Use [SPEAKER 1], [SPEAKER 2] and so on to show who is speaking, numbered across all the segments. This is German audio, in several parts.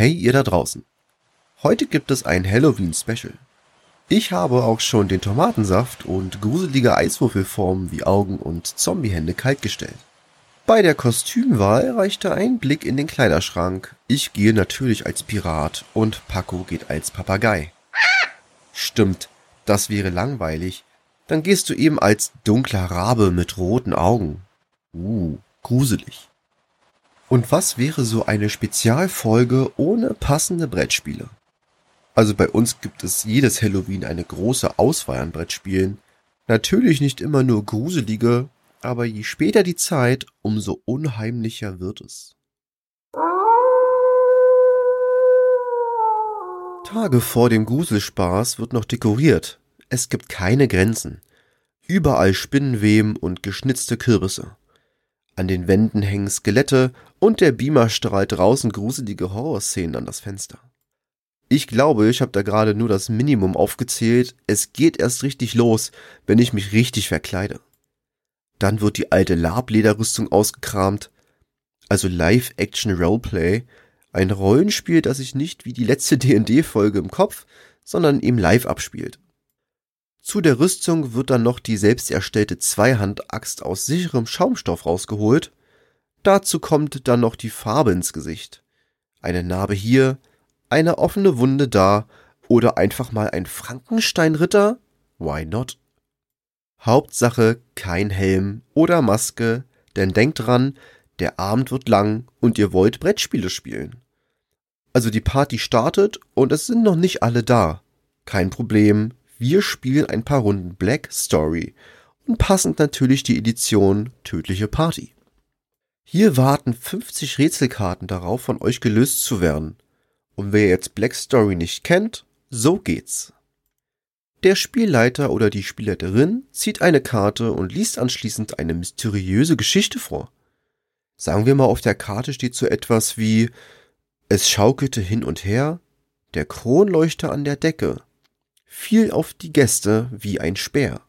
[SPEAKER 1] Hey ihr da draußen. Heute gibt es ein Halloween-Special. Ich habe auch schon den Tomatensaft und gruselige Eiswürfelformen wie Augen und Zombiehände kaltgestellt. Bei der Kostümwahl reichte ein Blick in den Kleiderschrank. Ich gehe natürlich als Pirat und Paco geht als Papagei. Stimmt, das wäre langweilig. Dann gehst du eben als dunkler Rabe mit roten Augen. Uh, gruselig. Und was wäre so eine Spezialfolge ohne passende Brettspiele? Also bei uns gibt es jedes Halloween eine große Auswahl an Brettspielen. Natürlich nicht immer nur gruselige, aber je später die Zeit, umso unheimlicher wird es. Tage vor dem Gruselspaß wird noch dekoriert. Es gibt keine Grenzen. Überall Spinnenweben und geschnitzte Kürbisse. An den Wänden hängen Skelette und der Beamer strahlt draußen gruselige Horrorszenen an das Fenster. Ich glaube, ich habe da gerade nur das Minimum aufgezählt. Es geht erst richtig los, wenn ich mich richtig verkleide. Dann wird die alte Lablederrüstung ausgekramt. Also Live-Action-Roleplay. Ein Rollenspiel, das sich nicht wie die letzte D&D-Folge im Kopf, sondern eben live abspielt. Zu der Rüstung wird dann noch die selbst erstellte Zweihandaxt aus sicherem Schaumstoff rausgeholt. Dazu kommt dann noch die Farbe ins Gesicht. Eine Narbe hier, eine offene Wunde da oder einfach mal ein Frankensteinritter? Why not? Hauptsache kein Helm oder Maske, denn denkt dran, der Abend wird lang und ihr wollt Brettspiele spielen. Also die Party startet und es sind noch nicht alle da. Kein Problem, wir spielen ein paar Runden Black Story und passend natürlich die Edition Tödliche Party. Hier warten 50 Rätselkarten darauf, von euch gelöst zu werden. Und wer jetzt Black Story nicht kennt, so geht's. Der Spielleiter oder die Spielleiterin zieht eine Karte und liest anschließend eine mysteriöse Geschichte vor. Sagen wir mal, auf der Karte steht so etwas wie Es schaukelte hin und her, der Kronleuchter an der Decke, fiel auf die Gäste wie ein Speer.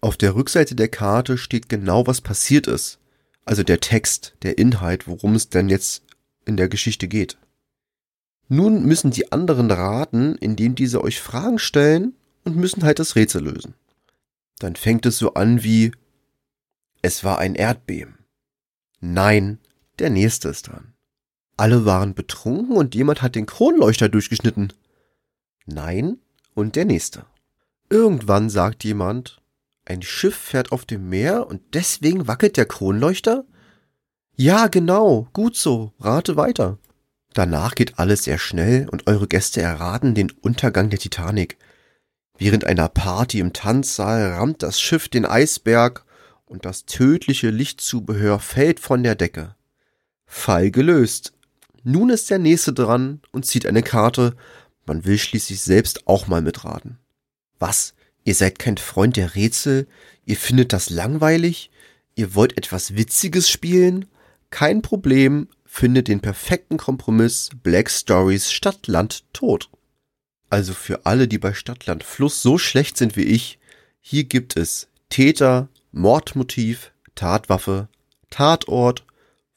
[SPEAKER 1] Auf der Rückseite der Karte steht genau, was passiert ist, also der Text, der Inhalt, worum es denn jetzt in der Geschichte geht. Nun müssen die anderen raten, indem diese euch Fragen stellen und müssen halt das Rätsel lösen. Dann fängt es so an wie Es war ein Erdbeben. Nein, der nächste ist dran. Alle waren betrunken und jemand hat den Kronleuchter durchgeschnitten. Nein, und der nächste. Irgendwann sagt jemand, ein Schiff fährt auf dem Meer und deswegen wackelt der Kronleuchter? Ja, genau, gut so, rate weiter. Danach geht alles sehr schnell und eure Gäste erraten den Untergang der Titanic. Während einer Party im Tanzsaal rammt das Schiff den Eisberg und das tödliche Lichtzubehör fällt von der Decke. Fall gelöst. Nun ist der nächste dran und zieht eine Karte. Man will schließlich selbst auch mal mitraten. Was? Ihr seid kein Freund der Rätsel? Ihr findet das langweilig? Ihr wollt etwas Witziges spielen? Kein Problem, findet den perfekten Kompromiss Black Stories Stadtland tot. Also für alle, die bei Stadtland Fluss so schlecht sind wie ich, hier gibt es Täter, Mordmotiv, Tatwaffe, Tatort,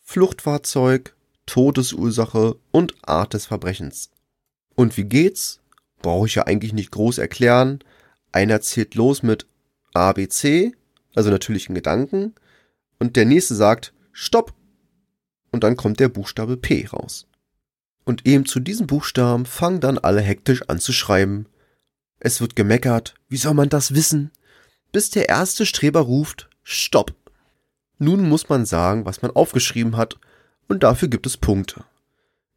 [SPEAKER 1] Fluchtfahrzeug, Todesursache und Art des Verbrechens. Und wie geht's? Brauche ich ja eigentlich nicht groß erklären. Einer zählt los mit ABC, also natürlichen Gedanken, und der nächste sagt Stopp, und dann kommt der Buchstabe P raus. Und eben zu diesem Buchstaben fangen dann alle hektisch an zu schreiben. Es wird gemeckert, wie soll man das wissen? Bis der erste Streber ruft, Stopp. Nun muss man sagen, was man aufgeschrieben hat, und dafür gibt es Punkte.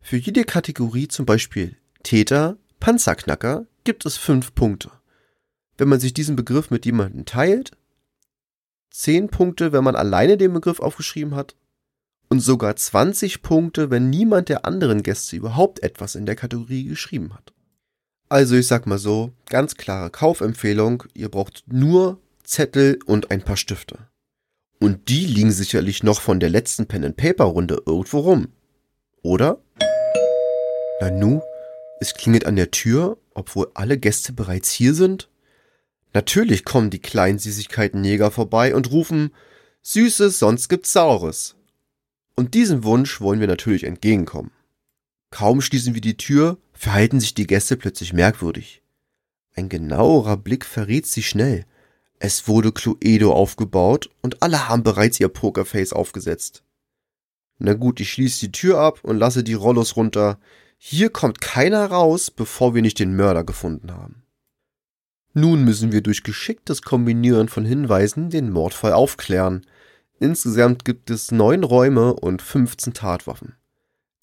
[SPEAKER 1] Für jede Kategorie, zum Beispiel Täter, Panzerknacker, gibt es fünf Punkte. Wenn man sich diesen Begriff mit jemandem teilt, zehn Punkte, wenn man alleine den Begriff aufgeschrieben hat, und sogar 20 Punkte, wenn niemand der anderen Gäste überhaupt etwas in der Kategorie geschrieben hat. Also ich sag mal so, ganz klare Kaufempfehlung, ihr braucht nur Zettel und ein paar Stifte. Und die liegen sicherlich noch von der letzten Pen-and-Paper-Runde irgendwo rum. Oder? Nanu, es klingelt an der Tür, obwohl alle Gäste bereits hier sind. Natürlich kommen die kleinen Süßigkeitenjäger vorbei und rufen, Süßes, sonst gibt's Saures. Und diesem Wunsch wollen wir natürlich entgegenkommen. Kaum schließen wir die Tür, verhalten sich die Gäste plötzlich merkwürdig. Ein genauerer Blick verrät sie schnell. Es wurde Cluedo aufgebaut und alle haben bereits ihr Pokerface aufgesetzt. Na gut, ich schließe die Tür ab und lasse die Rollos runter. Hier kommt keiner raus, bevor wir nicht den Mörder gefunden haben. Nun müssen wir durch geschicktes Kombinieren von Hinweisen den Mordfall aufklären. Insgesamt gibt es neun Räume und 15 Tatwaffen.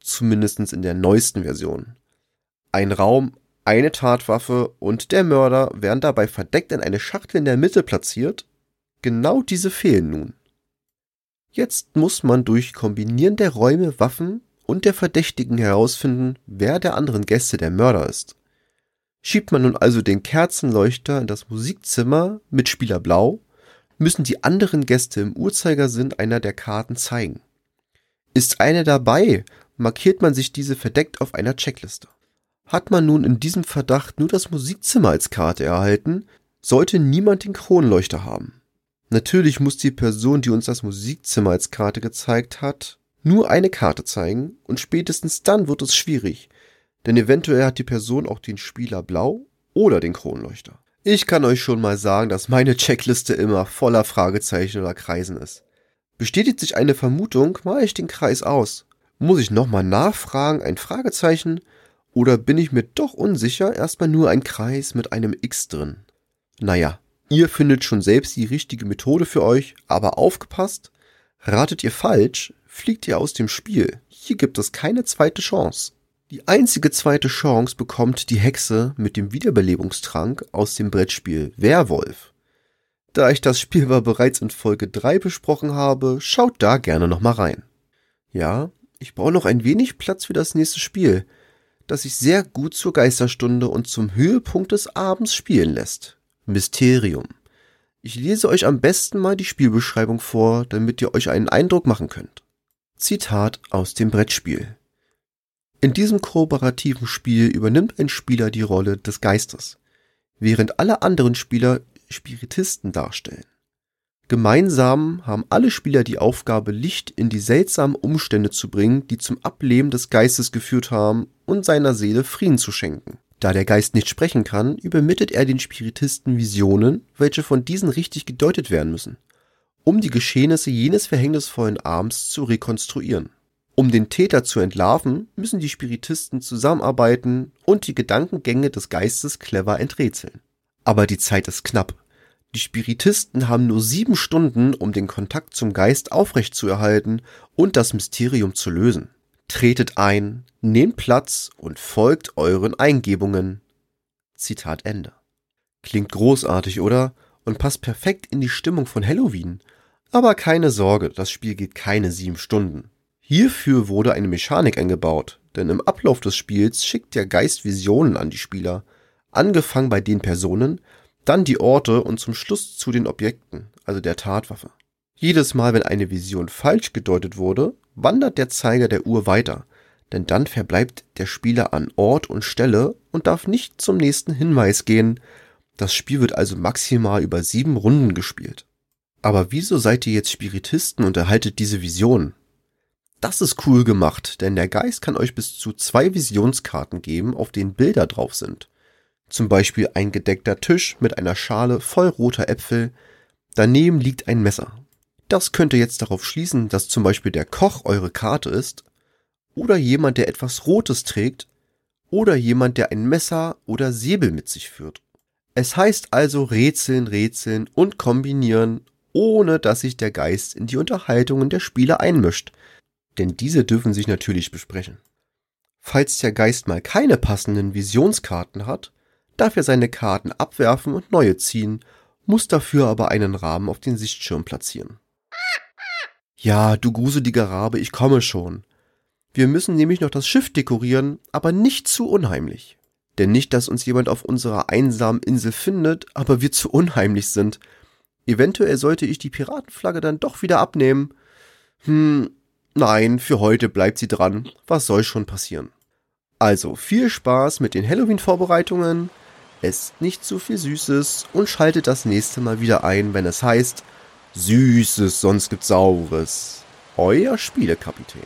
[SPEAKER 1] Zumindest in der neuesten Version. Ein Raum, eine Tatwaffe und der Mörder werden dabei verdeckt in eine Schachtel in der Mitte platziert. Genau diese fehlen nun. Jetzt muss man durch Kombinieren der Räume, Waffen und der Verdächtigen herausfinden, wer der anderen Gäste der Mörder ist. Schiebt man nun also den Kerzenleuchter in das Musikzimmer mit Spieler Blau, müssen die anderen Gäste im Uhrzeigersinn einer der Karten zeigen. Ist einer dabei, markiert man sich diese verdeckt auf einer Checkliste. Hat man nun in diesem Verdacht nur das Musikzimmer als Karte erhalten, sollte niemand den Kronleuchter haben. Natürlich muss die Person, die uns das Musikzimmer als Karte gezeigt hat, nur eine Karte zeigen und spätestens dann wird es schwierig, denn eventuell hat die Person auch den Spieler blau oder den Kronleuchter. Ich kann euch schon mal sagen, dass meine Checkliste immer voller Fragezeichen oder Kreisen ist. Bestätigt sich eine Vermutung, mache ich den Kreis aus. Muss ich nochmal nachfragen, ein Fragezeichen? Oder bin ich mir doch unsicher, erstmal nur ein Kreis mit einem X drin? Naja, ihr findet schon selbst die richtige Methode für euch, aber aufgepasst, ratet ihr falsch, fliegt ihr aus dem Spiel. Hier gibt es keine zweite Chance. Die einzige zweite Chance bekommt die Hexe mit dem Wiederbelebungstrank aus dem Brettspiel Werwolf. Da ich das Spiel aber bereits in Folge 3 besprochen habe, schaut da gerne nochmal rein. Ja, ich brauche noch ein wenig Platz für das nächste Spiel, das sich sehr gut zur Geisterstunde und zum Höhepunkt des Abends spielen lässt. Mysterium. Ich lese euch am besten mal die Spielbeschreibung vor, damit ihr euch einen Eindruck machen könnt. Zitat aus dem Brettspiel. In diesem kooperativen Spiel übernimmt ein Spieler die Rolle des Geistes, während alle anderen Spieler Spiritisten darstellen. Gemeinsam haben alle Spieler die Aufgabe, Licht in die seltsamen Umstände zu bringen, die zum Ableben des Geistes geführt haben und seiner Seele Frieden zu schenken. Da der Geist nicht sprechen kann, übermittelt er den Spiritisten Visionen, welche von diesen richtig gedeutet werden müssen, um die Geschehnisse jenes verhängnisvollen Abends zu rekonstruieren. Um den Täter zu entlarven, müssen die Spiritisten zusammenarbeiten und die Gedankengänge des Geistes clever enträtseln. Aber die Zeit ist knapp. Die Spiritisten haben nur sieben Stunden, um den Kontakt zum Geist aufrechtzuerhalten und das Mysterium zu lösen. Tretet ein, nehmt Platz und folgt euren Eingebungen. Zitat Ende. Klingt großartig, oder? Und passt perfekt in die Stimmung von Halloween. Aber keine Sorge, das Spiel geht keine sieben Stunden. Hierfür wurde eine Mechanik eingebaut, denn im Ablauf des Spiels schickt der Geist Visionen an die Spieler, angefangen bei den Personen, dann die Orte und zum Schluss zu den Objekten, also der Tatwaffe. Jedes Mal, wenn eine Vision falsch gedeutet wurde, wandert der Zeiger der Uhr weiter, denn dann verbleibt der Spieler an Ort und Stelle und darf nicht zum nächsten Hinweis gehen. Das Spiel wird also maximal über sieben Runden gespielt. Aber wieso seid ihr jetzt Spiritisten und erhaltet diese Vision? Das ist cool gemacht, denn der Geist kann euch bis zu zwei Visionskarten geben, auf denen Bilder drauf sind. Zum Beispiel ein gedeckter Tisch mit einer Schale voll roter Äpfel. Daneben liegt ein Messer. Das könnte jetzt darauf schließen, dass zum Beispiel der Koch eure Karte ist, oder jemand, der etwas Rotes trägt, oder jemand, der ein Messer oder Säbel mit sich führt. Es heißt also rätseln, rätseln und kombinieren, ohne dass sich der Geist in die Unterhaltungen der Spieler einmischt – denn diese dürfen sich natürlich besprechen. Falls der Geist mal keine passenden Visionskarten hat, darf er seine Karten abwerfen und neue ziehen, muss dafür aber einen Rahmen auf den Sichtschirm platzieren. Ja, du gruseliger Rabe, ich komme schon. Wir müssen nämlich noch das Schiff dekorieren, aber nicht zu unheimlich. Denn nicht, dass uns jemand auf unserer einsamen Insel findet, aber wir zu unheimlich sind. Eventuell sollte ich die Piratenflagge dann doch wieder abnehmen. Hm, Nein, für heute bleibt sie dran. Was soll schon passieren? Also viel Spaß mit den Halloween-Vorbereitungen, esst nicht zu viel Süßes und schaltet das nächste Mal wieder ein, wenn es heißt Süßes, sonst gibt's Saures. Euer Spielekapitän.